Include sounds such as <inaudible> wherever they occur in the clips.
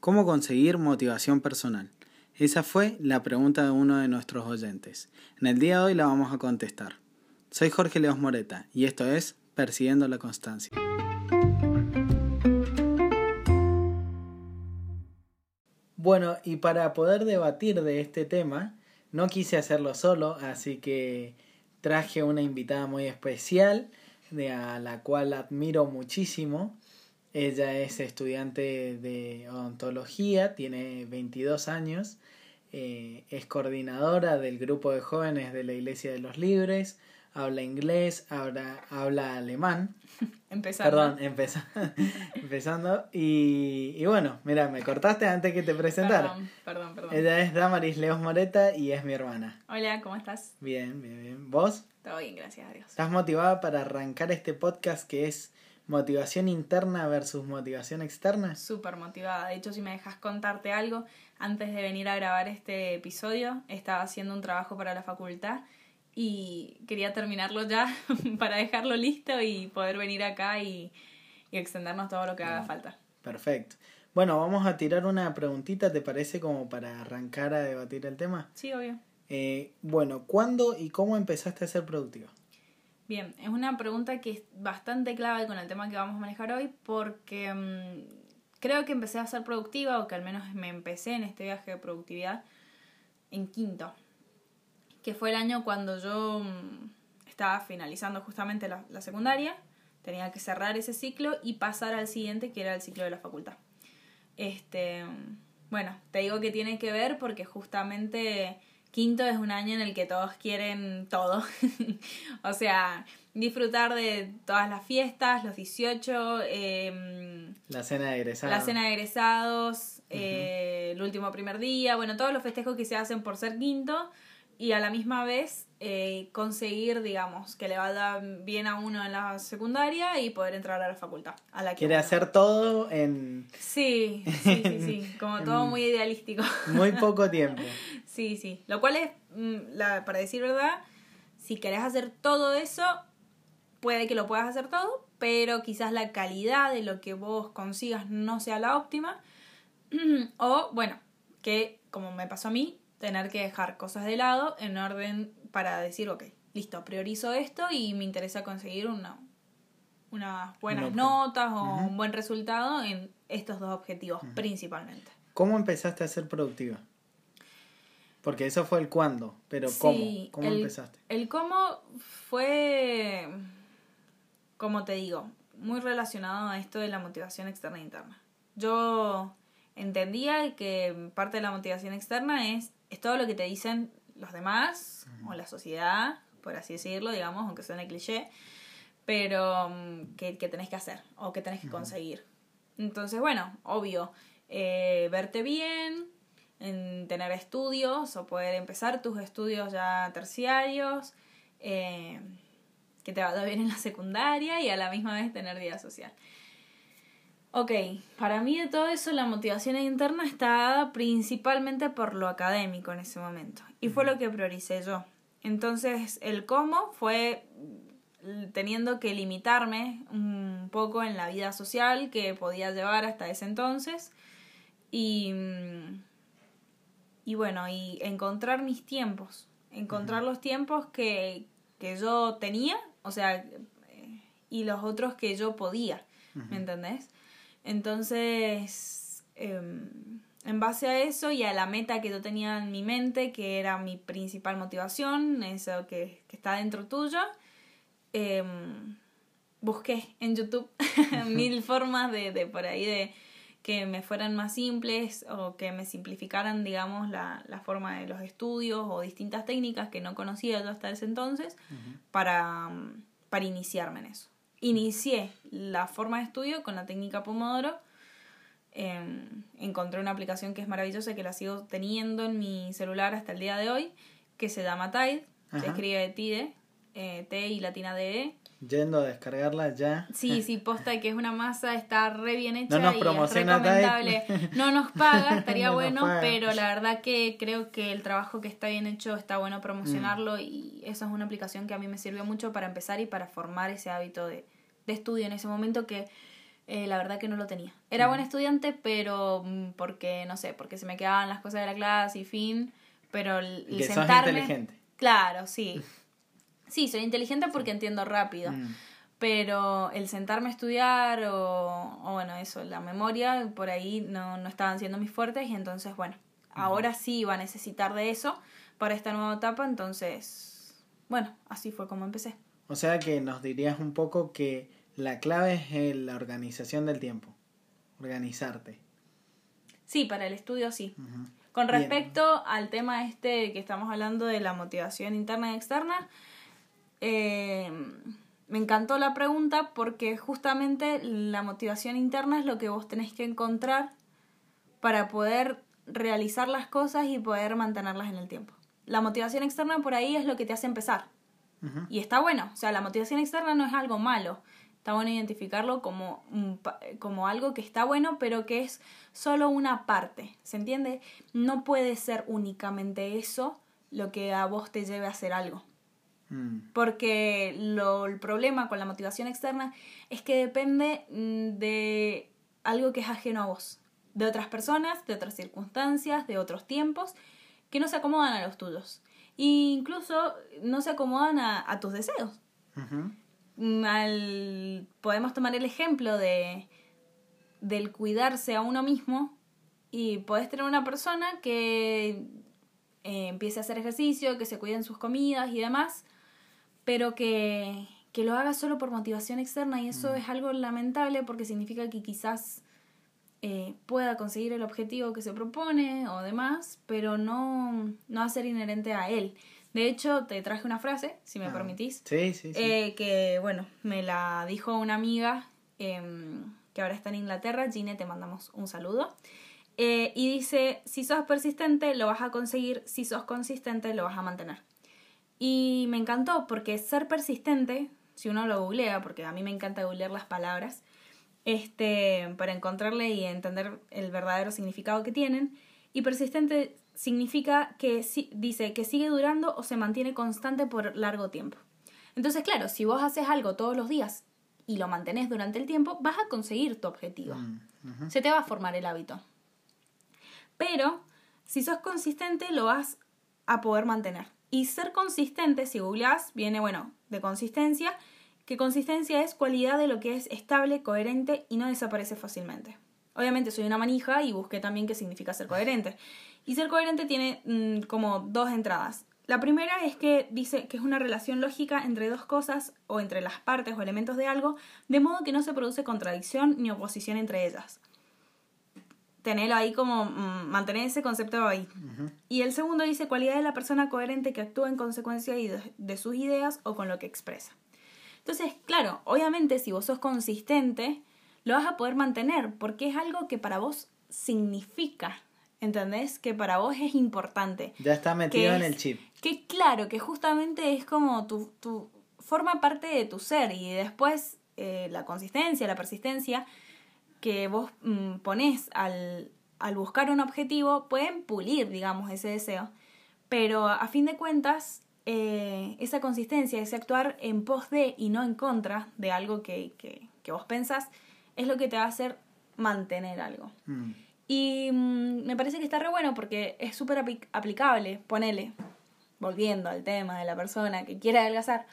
¿Cómo conseguir motivación personal? Esa fue la pregunta de uno de nuestros oyentes. En el día de hoy la vamos a contestar. Soy Jorge Leos Moreta y esto es Persiguiendo la Constancia. Bueno, y para poder debatir de este tema, no quise hacerlo solo, así que traje una invitada muy especial, de a la cual admiro muchísimo. Ella es estudiante de odontología, tiene 22 años, eh, es coordinadora del grupo de jóvenes de la Iglesia de los Libres, habla inglés, habla, habla alemán. <laughs> Empezando. Perdón, <laughs> empezando. Y, y, bueno, mira, me cortaste antes que te presentara. Perdón, perdón, perdón. Ella es Damaris Leos Moreta y es mi hermana. Hola, ¿cómo estás? Bien, bien, bien. ¿Vos? Todo bien, gracias a Dios. ¿Estás motivada para arrancar este podcast que es motivación interna versus motivación externa? Súper motivada. De hecho, si me dejas contarte algo, antes de venir a grabar este episodio, estaba haciendo un trabajo para la facultad y quería terminarlo ya <laughs> para dejarlo listo y poder venir acá y, y extendernos todo lo que haga falta. Perfecto. Bueno, vamos a tirar una preguntita, ¿te parece como para arrancar a debatir el tema? Sí, obvio. Eh, bueno, ¿cuándo y cómo empezaste a ser productiva? Bien, es una pregunta que es bastante clave con el tema que vamos a manejar hoy porque mmm, creo que empecé a ser productiva o que al menos me empecé en este viaje de productividad en quinto que fue el año cuando yo estaba finalizando justamente la, la, secundaria, tenía que cerrar ese ciclo y pasar al siguiente, que era el ciclo de la facultad. Este, bueno, te digo que tiene que ver porque justamente quinto es un año en el que todos quieren todo. <laughs> o sea, disfrutar de todas las fiestas, los 18, eh, la cena de egresados. La cena de egresados, eh, el último primer día, bueno, todos los festejos que se hacen por ser quinto y a la misma vez eh, conseguir, digamos, que le vaya bien a uno en la secundaria y poder entrar a la facultad. A la que Quiere uno... hacer todo en... Sí, sí, sí, sí, <laughs> como todo muy idealístico. Muy <laughs> poco tiempo. sí, sí, lo cual es, la, para decir verdad, si querés hacer todo eso, puede que lo puedas hacer todo, pero quizás la calidad de lo que vos consigas no sea la óptima. <clears throat> o, bueno, que como me pasó a mí, tener que dejar cosas de lado en orden para decir, ok, listo, priorizo esto y me interesa conseguir una, unas buenas no, notas o uh -huh. un buen resultado en estos dos objetivos uh -huh. principalmente. ¿Cómo empezaste a ser productiva? Porque eso fue el cuándo, pero ¿cómo? Sí, ¿Cómo el, empezaste? El cómo fue, como te digo, muy relacionado a esto de la motivación externa e interna. Yo entendía que parte de la motivación externa es es todo lo que te dicen los demás o la sociedad, por así decirlo, digamos, aunque suene cliché, pero um, que, que, tenés que hacer o que tenés que conseguir. Entonces, bueno, obvio, eh, verte bien, en tener estudios o poder empezar tus estudios ya terciarios, eh, que te vaya bien en la secundaria y a la misma vez tener vida social. Ok, para mí de todo eso la motivación interna está dada principalmente por lo académico en ese momento. Y fue lo que prioricé yo. Entonces el cómo fue teniendo que limitarme un poco en la vida social que podía llevar hasta ese entonces. Y, y bueno, y encontrar mis tiempos. Encontrar los tiempos que, que yo tenía, o sea, y los otros que yo podía. ¿Me entendés? Entonces, eh, en base a eso y a la meta que yo tenía en mi mente, que era mi principal motivación, eso que, que está dentro tuyo, eh, busqué en YouTube <laughs> mil formas de, de por ahí de que me fueran más simples o que me simplificaran, digamos, la, la forma de los estudios o distintas técnicas que no conocía yo hasta ese entonces uh -huh. para, para iniciarme en eso inicié la forma de estudio con la técnica Pomodoro. Eh, encontré una aplicación que es maravillosa que la sigo teniendo en mi celular hasta el día de hoy, que se llama Tide, Ajá. se escribe Tide, eh, T y latina D E. Yendo a descargarla ya. Sí, sí, posta que es una masa, está re bien hecha no nos y es promociona recomendable. No nos paga, <laughs> estaría No bueno, paga. pero la verdad que creo que el trabajo que está bien hecho está bueno promocionarlo Mm. y eso es una aplicación que a mí me sirvió mucho para empezar y para formar ese hábito de, de estudio en ese momento que eh, la verdad que no lo tenía. Era buen estudiante, pero mm, porque, no sé, porque se me quedaban las cosas de la clase y fin, pero el, el que sos sentarme... inteligente. Claro, sí. <laughs> Sí, soy inteligente porque entiendo rápido. Mm. Pero el sentarme a estudiar o, o bueno, eso, la memoria, por ahí no, no estaban siendo mis fuertes y entonces, bueno, ahora sí iba a necesitar de eso para esta nueva etapa, entonces, bueno, así fue como empecé. O sea que nos dirías un poco que la clave es eh, la organización del tiempo. Organizarte. Sí, para el estudio sí. Con Bien. respecto al tema este que estamos hablando de la motivación interna y externa, eh, me encantó la pregunta porque justamente la motivación interna es lo que vos tenés que encontrar para poder realizar las cosas y poder mantenerlas en el tiempo. La motivación externa por ahí es lo que te hace empezar. Y está bueno, o sea, la motivación externa no es algo malo. Está bueno identificarlo como, como algo que está bueno, pero que es solo una parte. ¿Se entiende? No puede ser únicamente eso lo que a vos te lleve a hacer algo. Mm. Porque lo, el problema con la motivación externa es que depende mm, de algo que es ajeno a vos. De otras personas, de otras circunstancias, de otros tiempos, que no se acomodan a los tuyos. E incluso no se acomodan a, a tus deseos. Mm, al- podemos tomar el ejemplo de del cuidarse a uno mismo y podés tener una persona que eh, empiece a hacer ejercicio, que se cuide en sus comidas y demás, pero que, que lo haga solo por motivación externa y eso es algo lamentable porque significa que quizás eh, pueda conseguir el objetivo que se propone o demás, pero no, no va a ser inherente a él. De hecho, te traje una frase, si me Ah. permitís, Sí, sí, sí. eh, que bueno, me la dijo una amiga em, que ahora está en Inglaterra, Gine, te mandamos un saludo. Eh, y dice, si sos persistente lo vas a conseguir, si sos consistente lo vas a mantener. Y me encantó porque ser persistente, si uno lo googlea, porque a mí me encanta googlear las palabras, este, para encontrarle y entender el verdadero significado que tienen, y persistente significa que si- dice que sigue durando o se mantiene constante por largo tiempo. Entonces, claro, si vos haces algo todos los días y lo mantenés durante el tiempo, vas a conseguir tu objetivo. Mm. Se te va a formar el hábito. Pero si sos consistente, lo vas a poder mantener. Y ser consistente, si googleás, viene, bueno, de consistencia, que consistencia es cualidad de lo que es estable, coherente y no desaparece fácilmente. Obviamente soy una manija y busqué también qué significa ser coherente. Y ser coherente tiene mm, como dos entradas. La primera es que dice que es una relación lógica entre dos cosas o entre las partes o elementos de algo, de modo que no se produce contradicción ni oposición entre ellas. Tenerlo ahí como mm, mantener ese concepto ahí. Y el segundo dice cualidad de la persona coherente que actúa en consecuencia de, sus ideas o con lo que expresa. Entonces, claro, obviamente si vos sos consistente, lo vas a poder mantener porque es algo que para vos significa, ¿entendés? Que para vos es importante. Ya está metido en es- el chip. Que claro, que justamente es como tu, tu forma parte de tu ser y después eh, la consistencia, la persistencia que vos mm, ponés al, al buscar un objetivo pueden pulir, digamos, ese deseo. Pero a fin de cuentas, eh, esa consistencia, ese actuar en pos de y no en contra de algo que, que, que vos pensás, es lo que te va a hacer mantener algo. Mm. Y mm, me parece que está re bueno porque es súper apli- aplicable. Ponele, volviendo al tema de la persona que quiere adelgazar.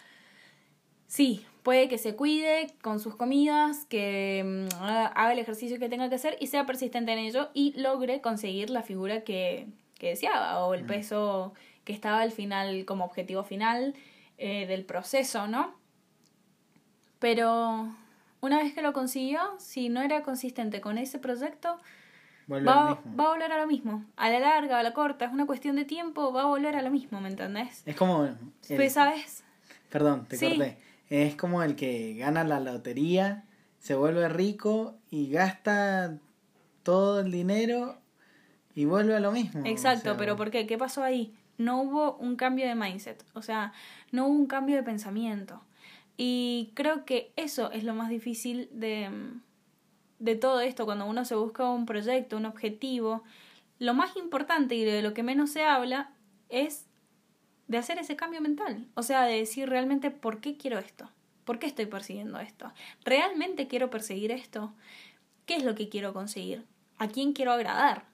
Sí, puede que se cuide con sus comidas, que mm, haga haga el ejercicio que tenga que hacer y sea persistente en ello y logre conseguir la figura que, que deseaba o el peso que estaba al final como objetivo final eh, del proceso, ¿no? Pero una vez que lo consiguió, si no era consistente con ese proyecto, va, a volver a lo mismo. A la larga, a la corta, es una cuestión de tiempo, va a volver a lo mismo, ¿me entendés? Es como. el- Pues, ¿sabes? Perdón, te Sí. corté. Es como el que gana la lotería, se vuelve rico y gasta todo el dinero y vuelve a lo mismo. Exacto, O sea, pero ¿por qué? ¿Qué pasó ahí? No hubo un cambio de mindset, o sea, no hubo un cambio de pensamiento. Y creo que eso es lo más difícil de, de todo esto, cuando uno se busca un proyecto, un objetivo. Lo más importante y de lo que menos se habla es de hacer ese cambio mental. O sea, de decir realmente por qué quiero esto. ¿Por qué estoy persiguiendo esto? ¿Realmente quiero perseguir esto? ¿Qué es lo que quiero conseguir? ¿A quién quiero agradar?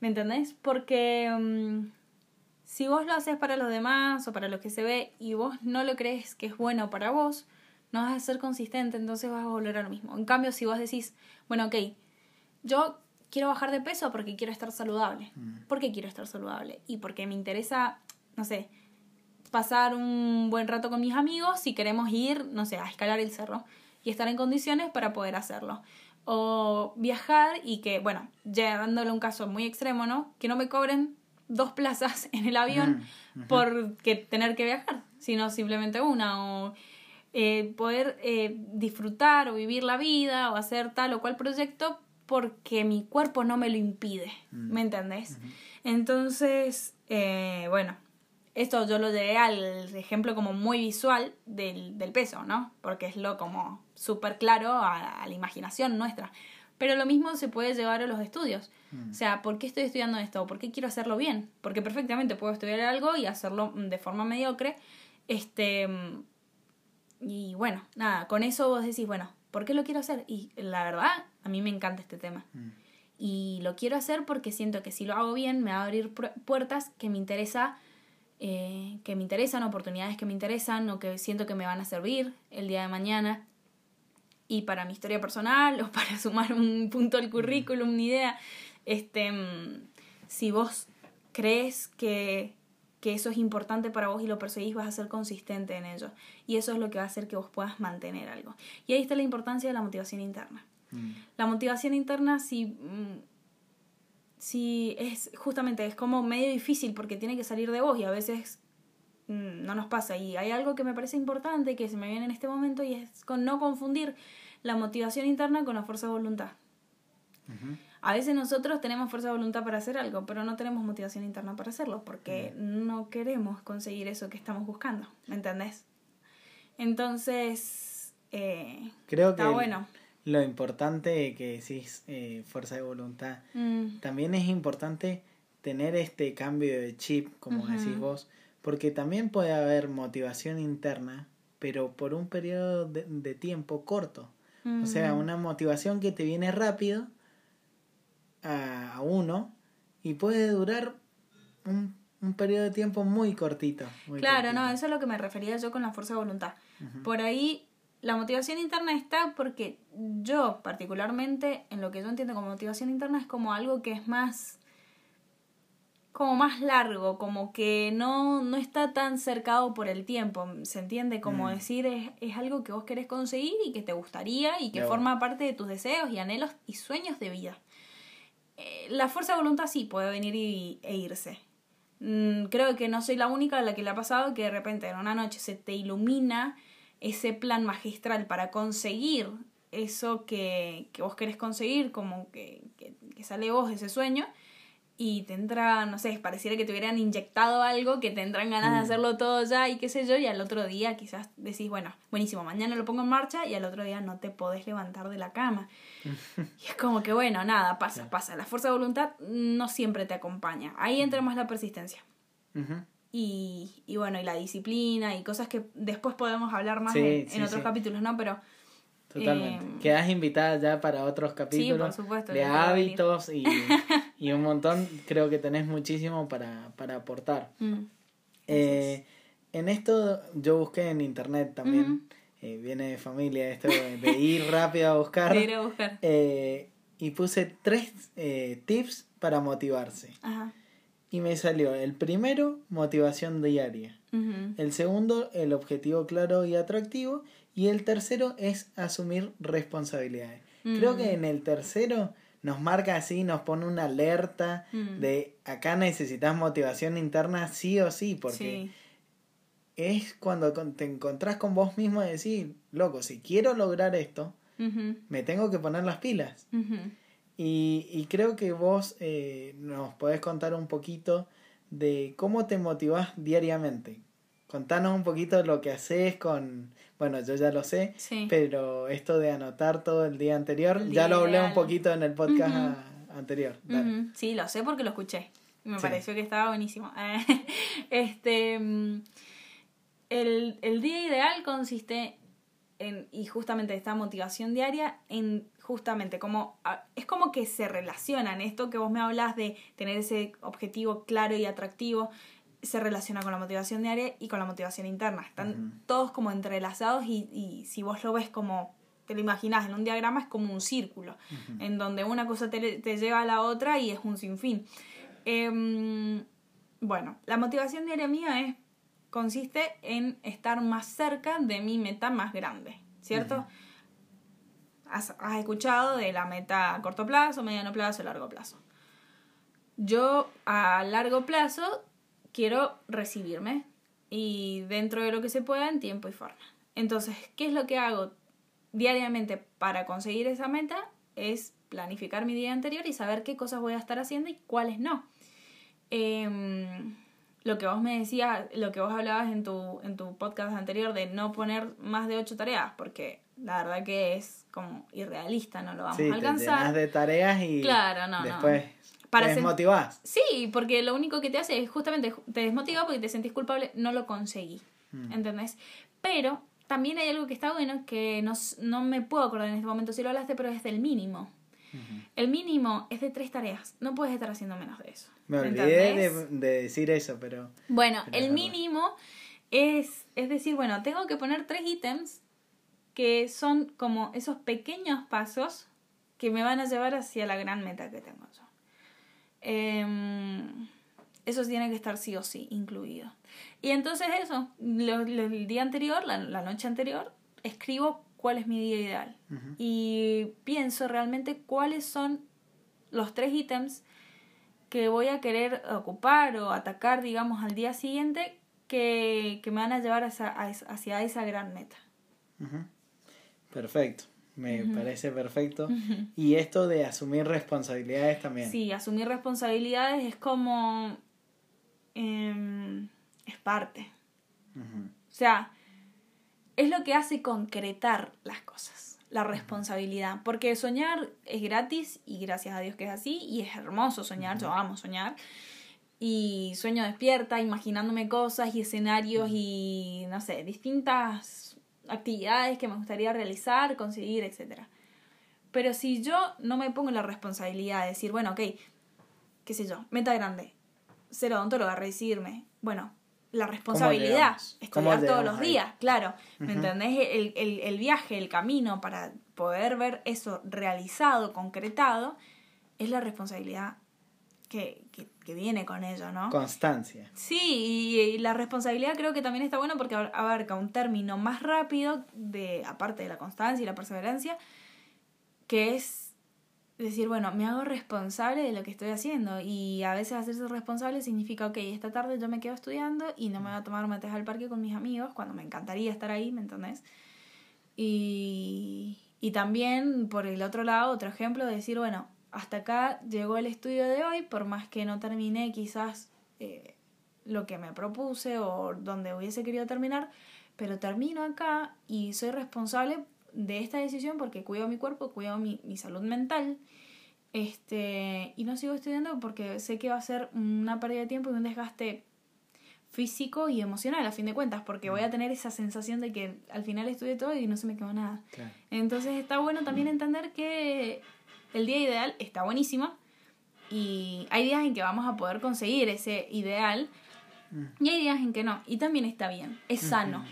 ¿Me entendés? Porque mm, si vos lo haces para los demás o para lo que se ve y vos no lo crees que es bueno para vos, no vas a ser consistente, entonces vas a volver a lo mismo. En cambio, si vos decís, bueno, ok, yo quiero bajar de peso porque quiero estar saludable. Mm. ¿Por qué quiero estar saludable? Y porque me interesa, no sé, pasar un buen rato con mis amigos si queremos ir, no sé, a escalar el cerro y estar en condiciones para poder hacerlo. O viajar y que, bueno, llevándole un caso muy extremo, ¿no? Que no me cobren dos plazas <laughs> en el avión ujú. por que tener que viajar, sino simplemente una. O eh, poder eh, disfrutar o vivir la vida o hacer tal o cual proyecto porque mi cuerpo no me lo impide. ¿Me entendés? Entonces, eh, bueno, esto yo lo llevé al ejemplo como muy visual del, del peso, ¿no? Porque es lo como súper claro a, a la imaginación nuestra. Pero lo mismo se puede llevar a los estudios. Mm. O sea, ¿por qué estoy estudiando esto? ¿Por qué quiero hacerlo bien? Porque perfectamente puedo estudiar algo y hacerlo mm, de forma mediocre. Este. mm, Y bueno, nada, con eso vos decís, bueno, ¿por qué lo quiero hacer? Y la verdad, a mí me encanta este tema. Mm. Y lo quiero hacer porque siento que si lo hago bien me va a abrir pu- puertas que me interesa, eh, que me interesan, oportunidades que me interesan o que siento que me van a servir el día de mañana. Y para mi historia personal <laughs> o para sumar un punto al currículum, una idea, este, mm, si vos crees que, que eso es importante para vos y lo perseguís, vas a ser consistente en ello. Y eso es lo que va a hacer que vos puedas mantener algo. Y ahí está la importancia de la motivación interna. Mm. La motivación interna sí, sí es justamente es como medio difícil porque tiene que salir de vos y a veces mm, no nos pasa. Y hay algo que me parece importante que se me viene en este momento y es con no confundir la motivación interna con la fuerza de voluntad. A veces nosotros tenemos fuerza de voluntad para hacer algo, pero no tenemos motivación interna para hacerlo porque no queremos conseguir eso que estamos buscando, ¿me entendés? Entonces, eh, Creo que está bueno. Lo importante que decís, eh, fuerza de voluntad, Mm, también es importante tener este cambio de chip, como decís vos, porque también puede haber motivación interna, pero por un periodo de, de tiempo corto. O sea, mm. una motivación que te viene rápido a, a uno y puede durar un, un periodo de tiempo muy cortito. muy Claro, no, eso es lo que me refería yo con la fuerza de voluntad. Por ahí la motivación interna está porque yo particularmente en lo que yo entiendo como motivación interna es como algo que es más como más largo, como que no, no está tan cercado por el tiempo, ¿se entiende? Como Mm. decir, es, es algo que vos querés conseguir y que te gustaría y que forma parte de tus deseos y anhelos y sueños de vida. Eh, la fuerza de voluntad sí puede venir y, e irse. Mm, creo que no soy la única a la que le ha pasado que de repente en una noche se te ilumina ese plan magistral para conseguir eso que, que vos querés conseguir, como que, que, que sale vos ese sueño, y te entra, no sé, pareciera que te hubieran inyectado algo, que te entran ganas de Mm. hacerlo todo ya y qué sé yo, y al otro día quizás decís, bueno, buenísimo, mañana lo pongo en marcha y al otro día no te podés levantar de la cama. <laughs> y es como que, bueno, nada, pasa, pasa. La fuerza de voluntad no siempre te acompaña. Ahí entra más la persistencia. Ujú. Y, y bueno, y la disciplina y cosas que después podemos hablar más Sí, en, sí, en otros sí. capítulos, ¿no? Pero Totalmente. Eh, Quedas invitada ya para otros capítulos supuesto, de hábitos y, y un montón. Creo que tenés muchísimo para, para aportar. mm, Eh, en esto yo busqué en internet también. Eh, viene de familia esto de, de ir <laughs> rápido a buscar. de ir a buscar. eh, y puse tres eh, tips para motivarse. Ajá. Y me salió el primero, motivación diaria. El segundo, el objetivo claro y atractivo. Y el tercero es asumir responsabilidades. Creo que en el tercero nos marca así, nos pone una alerta de acá necesitas motivación interna sí o sí, porque Sí. es cuando te encontrás con vos mismo y decís, loco, si quiero lograr esto, me tengo que poner las pilas. Y, y creo que vos eh, nos podés contar un poquito de cómo te motivás diariamente. Contanos un poquito lo que haces con, bueno, yo ya lo sé, Sí. pero esto de anotar todo el día anterior, El ya lo hablé un poquito en el podcast anterior. Sí, lo sé porque lo escuché. Me Sí. pareció que estaba buenísimo. <laughs> este, mm, el, el día ideal consiste en, y justamente esta motivación diaria, en justamente como, es como que se relacionan, esto que vos me hablas de tener ese objetivo claro y atractivo, se relaciona con la motivación diaria y con la motivación interna. Están todos como entrelazados y, y, si vos lo ves como te lo imaginas en un diagrama es como un círculo, en donde una cosa te, te, lleva a la otra y es un sinfín. Eh, bueno, la motivación diaria mía es, consiste en estar más cerca de mi meta más grande, ¿cierto? has, has, escuchado de la meta a corto plazo, mediano plazo, largo plazo. Yo a largo plazo quiero recibirme y dentro de lo que se pueda en tiempo y forma. Entonces, ¿qué es lo que hago diariamente para conseguir esa meta? Es planificar mi día anterior y saber qué cosas voy a estar haciendo y cuáles no. Eh, lo que vos me decías, lo que vos hablabas en tu, en tu podcast anterior de no poner más de ocho tareas, porque la verdad que es como irrealista, no lo vamos sí, a alcanzar. Te de tareas y claro, no, después no. Para te desmotivás. Sí, porque lo único que te hace es justamente te desmotiva porque te sentís culpable, no lo conseguí. Mm. ¿Entendés? Pero también hay algo que está bueno que no, no me puedo acordar en este momento si lo hablaste, pero es del mínimo. Uh -huh. El mínimo es de tres tareas. No puedes estar haciendo menos de eso. Me olvidé de, de, decir eso, pero... Bueno, pero el mínimo es, es decir, bueno, tengo que poner tres ítems que son como esos pequeños pasos que me van a llevar hacia la gran meta que tengo yo. Eh, eso tiene que estar sí o sí incluido. Y entonces eso, lo, lo, el día anterior, la, la, noche anterior, escribo cuál es mi día ideal. Uh -huh. Y pienso realmente cuáles son los tres ítems que voy a querer ocupar o atacar, digamos, al día siguiente que, que me van a llevar hacia, hacia esa gran meta. Uh -huh. Perfecto. Me uh -huh. parece perfecto. Y esto de asumir responsabilidades también. Sí, asumir responsabilidades es como eh, es parte. Uh -huh. O sea, es lo que hace concretar las cosas, la responsabilidad. Porque soñar es gratis y gracias a Dios que es así y es hermoso soñar, yo amo soñar. Y sueño despierta, imaginándome cosas y escenarios y, no sé, distintas actividades que me gustaría realizar, conseguir, etc. Pero si yo no me pongo la responsabilidad de decir, bueno, ok, qué sé yo, meta grande, ser odontóloga, recibirme. Bueno, la responsabilidad, estudiar todos los días, claro. ¿Me uh -huh. entendés? El, el, el, viaje, el camino para poder ver eso realizado, concretado, es la responsabilidad que, que, que viene con ello, ¿no? Constancia. Sí, y, y, la responsabilidad creo que también está bueno porque abarca un término más rápido, de aparte de la constancia y la perseverancia, que es decir, bueno, me hago responsable de lo que estoy haciendo y a veces hacerse responsable significa, ok, esta tarde yo me quedo estudiando y no me voy a tomar mates al parque con mis amigos cuando me encantaría estar ahí, ¿me entendés? Y, y también, por el otro lado, otro ejemplo de decir, bueno, hasta acá llegó el estudio de hoy, por más que no terminé quizás eh, lo que me propuse o donde hubiese querido terminar, pero termino acá y soy responsable de esta decisión porque cuido mi cuerpo, cuido mi, mi salud mental. Este, y no sigo estudiando porque sé que va a ser una pérdida de tiempo y un desgaste físico y emocional a fin de cuentas, porque voy a tener esa sensación de que al final estudié todo y no se me quedó nada. Claro. Entonces está bueno también entender que el día ideal está buenísimo y hay días en que vamos a poder conseguir ese ideal y hay días en que no. Y también está bien, es sano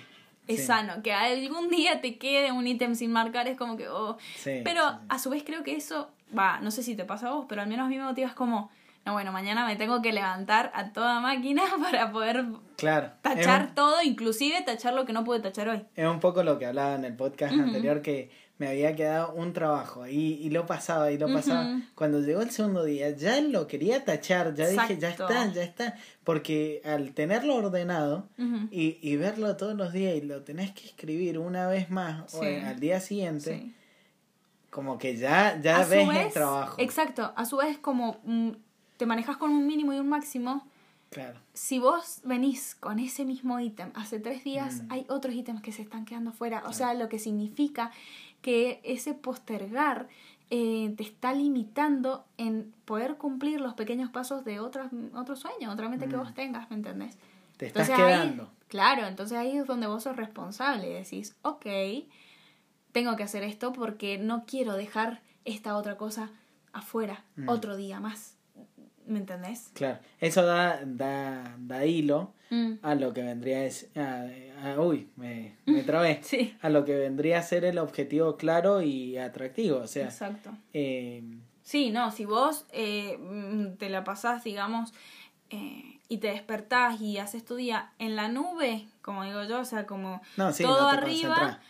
es sí. sano. Que algún día te quede un ítem sin marcar es como que, oh. Sí, pero sí. a su vez creo que eso, va, no sé si te pasa a vos, pero al menos a mí me motiva es como, no, bueno, mañana me tengo que levantar a toda máquina <laughs> para poder claro. tachar un... todo, inclusive tachar lo que no pude tachar hoy. Es un poco lo que hablaba en el podcast uh -huh. anterior, que me había quedado un trabajo y, y lo pasaba y lo pasaba. Uh -huh. Cuando llegó el segundo día ya lo quería tachar, ya Exacto. dije, ya está, ya está. Porque al tenerlo ordenado uh -huh. y, y, verlo todos los días y lo tenés que escribir una vez más sí. o al día siguiente, sí. como que ya, ya ves vez, el trabajo. Exacto, a su vez como mm, te manejas con un mínimo y un máximo. Claro. Si vos venís con ese mismo ítem hace tres días, mm. hay otros ítems que se están quedando fuera. Claro. O sea, lo que significa que ese postergar eh, te está limitando en poder cumplir los pequeños pasos de otros, otro sueño, otra mente mm. que vos tengas, ¿me entendés? Te estás Entonces, quedando. Ahí, Claro, entonces ahí es donde vos sos responsable. Decís, ok, tengo que hacer esto porque no quiero dejar esta otra cosa afuera Mm. otro día más. ¿Me entendés? Claro, eso da, da, da hilo Mm. a lo que vendría es a, a- uy, me, me <laughs> trabé. Sí, A lo que vendría a ser el objetivo claro y atractivo. O sea, exacto. eh, Sí, no, si vos eh, mm, te la pasás, digamos, eh, y te despertás y haces tu día en la nube, como digo yo, o sea, como no, sí, todo no arriba,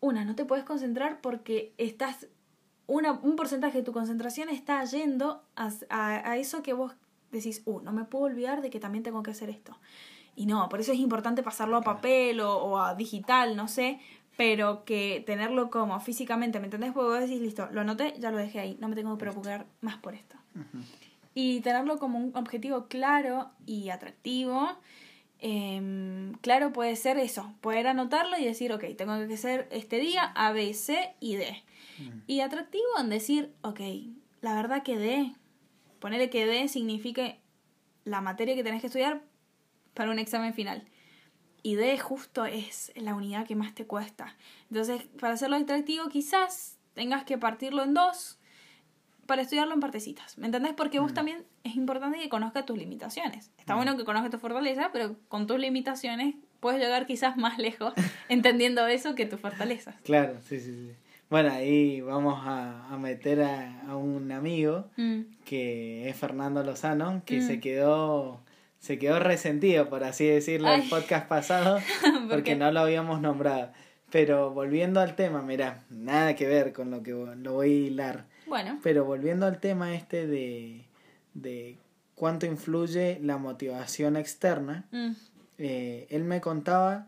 una, no te puedes concentrar porque estás, una, un porcentaje de tu concentración está yendo a, a, a eso que vos decís, uh, no me puedo olvidar de que también tengo que hacer esto. Y no, por eso es importante pasarlo a papel o, o a digital, no sé, pero que tenerlo como físicamente, ¿me entendés? Porque vos decís, listo, lo anoté, ya lo dejé ahí, no me tengo que preocupar más por esto. Y tenerlo como un objetivo claro y atractivo. Em, claro puede ser eso, poder anotarlo y decir, ok, tengo que hacer este día A, B, C y D. Mm. Y atractivo en decir, ok, la verdad que D, ponerle que D signifique la materia que tenés que estudiar para un examen final. Y D justo es la unidad que más te cuesta. Entonces, para hacerlo atractivo, quizás tengas que partirlo en dos para estudiarlo en partecitas. ¿Me entendés? Porque vos también es importante que conozcas tus limitaciones. Está bueno que conozcas tu fortaleza, pero con tus limitaciones puedes llegar quizás más lejos <laughs> entendiendo eso que tus fortalezas. Claro, sí, sí, sí. Bueno, ahí vamos a, a meter a, a un amigo Mm. que es Fernando Lozano, que Mm. se quedó se quedó resentido, por así decirlo, el Ay. podcast pasado, <laughs> ¿Por porque no lo habíamos nombrado. Pero volviendo al tema, mira, nada que ver con lo que lo voy a hilar. Bueno, Pero volviendo al tema este de, de cuánto influye la motivación externa, mm, eh, él me contaba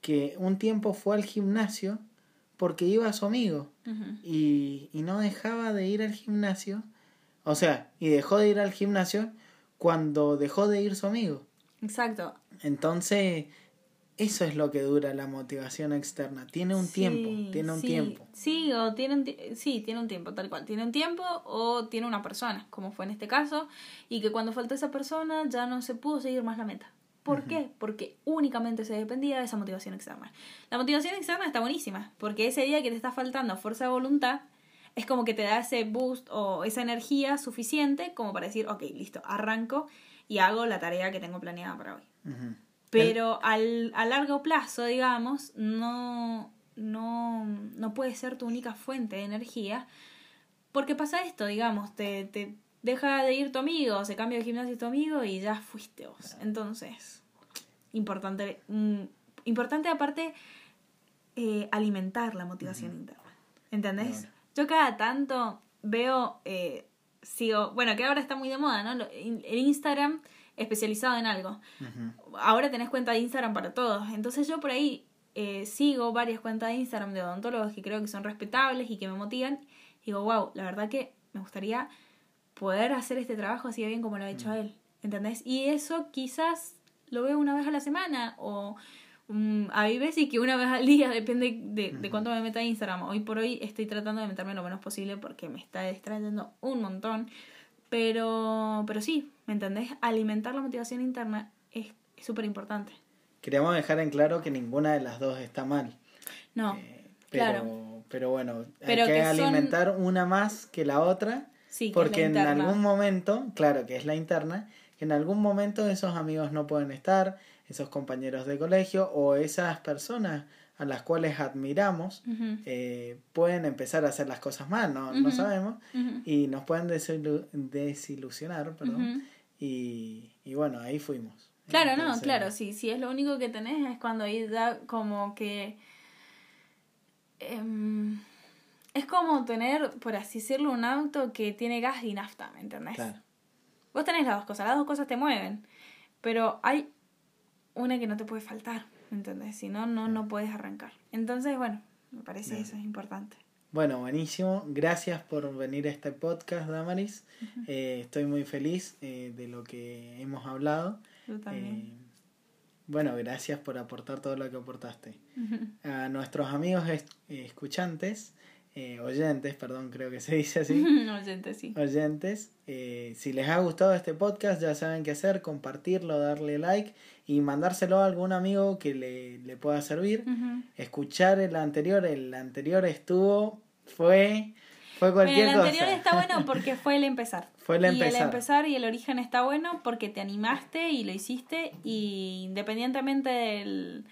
que un tiempo fue al gimnasio porque iba a su amigo y, y no dejaba de ir al gimnasio. O sea, y dejó de ir al gimnasio cuando dejó de ir su amigo. exacto. Entonces, eso es lo que dura la motivación externa. Tiene un Sí, tiempo, tiene un sí, tiempo. Sí, o tiene un sí, tiene un tiempo, tal cual. Tiene un tiempo o tiene una persona, como fue en este caso, y que cuando faltó esa persona ya no se pudo seguir más la meta. ¿Por qué? Porque únicamente se dependía de esa motivación externa. La motivación externa está buenísima, porque ese día que te está faltando fuerza de voluntad, es como que te da ese boost o esa energía suficiente como para decir, ok, listo, arranco y hago la tarea que tengo planeada para hoy. Pero al, a largo plazo, digamos, no, no, no puede ser tu única fuente de energía. Porque pasa esto, digamos, te, te deja de ir tu amigo, se cambia de gimnasio tu amigo y ya fuiste vos. Entonces, importante, mm, importante aparte eh, alimentar la motivación interna. ¿Entendés? Yo cada tanto veo, eh, sigo, bueno, que ahora está muy de moda, ¿no? El Instagram especializado en algo ahora tenés cuenta de Instagram para todos. Entonces yo por ahí eh, sigo varias cuentas de Instagram de odontólogos que creo que son respetables y que me motivan. Y digo, wow, la verdad que me gustaría poder hacer este trabajo así de bien como lo ha hecho él. ¿Entendés? Y eso quizás lo veo una vez a la semana o mm, hay veces que una vez al día, depende de, de cuánto me meta a Instagram. Hoy por hoy estoy tratando de meterme lo menos posible porque me está distrayendo un montón. Pero, pero sí, ¿me entendés? Alimentar la motivación interna es súper importante. Queríamos dejar en claro que ninguna de las dos está mal. No, Eh, pero, claro. pero bueno, Pero hay que, que son- alimentar una más que la otra. sí, Porque en algún momento, claro que es la interna, que en algún momento esos amigos no pueden estar, esos compañeros de colegio o esas personas a las cuales admiramos eh, pueden empezar a hacer las cosas mal, no, no sabemos, y nos pueden desilu- desilusionar, perdón, y, y bueno, ahí fuimos. Claro, no, claro, sí, si es lo único que tenés es cuando ahí da como que... em, es como tener, por así decirlo, un auto que tiene gas y nafta, ¿me entendés? Claro, Vos tenés las dos cosas, las dos cosas te mueven, pero hay una que no te puede faltar, ¿me entendés? Si no, no, no puedes arrancar. Entonces, bueno, me parece Bien. eso es importante. Bueno, buenísimo. Gracias por venir a este podcast, Damaris. Eh, estoy muy feliz eh, de lo que hemos hablado. Yo también. Eh, bueno, gracias por aportar todo lo que aportaste. Ujú. A nuestros amigos es- escuchantes, eh, oyentes, perdón, creo que se dice así. <laughs> oyentes, sí. Oyentes, eh, si les ha gustado este podcast, ya saben qué hacer, compartirlo, darle like y mandárselo a algún amigo que le, le pueda servir. Escuchar el anterior, el anterior estuvo, fue, fue cualquier el anterior cosa. está <laughs> bueno porque fue el empezar. Fue el Y empezar. el empezar y el origen está bueno porque te animaste y lo hiciste y independientemente del,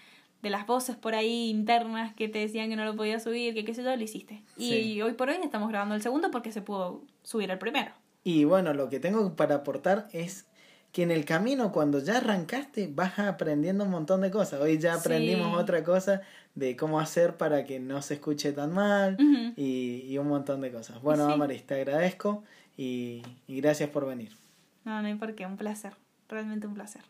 de las voces por ahí internas que te decían que no lo podías subir, que qué sé yo, lo hiciste. Y hoy por hoy estamos grabando el segundo porque se pudo subir el primero. Y bueno, lo que tengo para aportar es que en el camino, cuando ya arrancaste, vas aprendiendo un montón de cosas. Hoy ya aprendimos Sí. otra cosa de cómo hacer para que no se escuche tan mal y, y un montón de cosas. Bueno, Sí. Amaris, te agradezco y, y gracias por venir. No, no hay por qué, un placer. Realmente un placer.